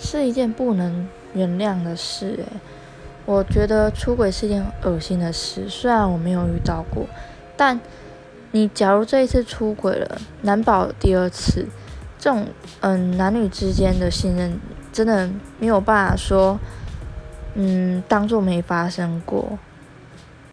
是一件不能原谅的事诶，我觉得出轨是一件恶心的事，虽然我没有遇到过，但你假如这一次出轨了，难保第二次。这种嗯男女之间的信任真的没有办法说，嗯当做没发生过。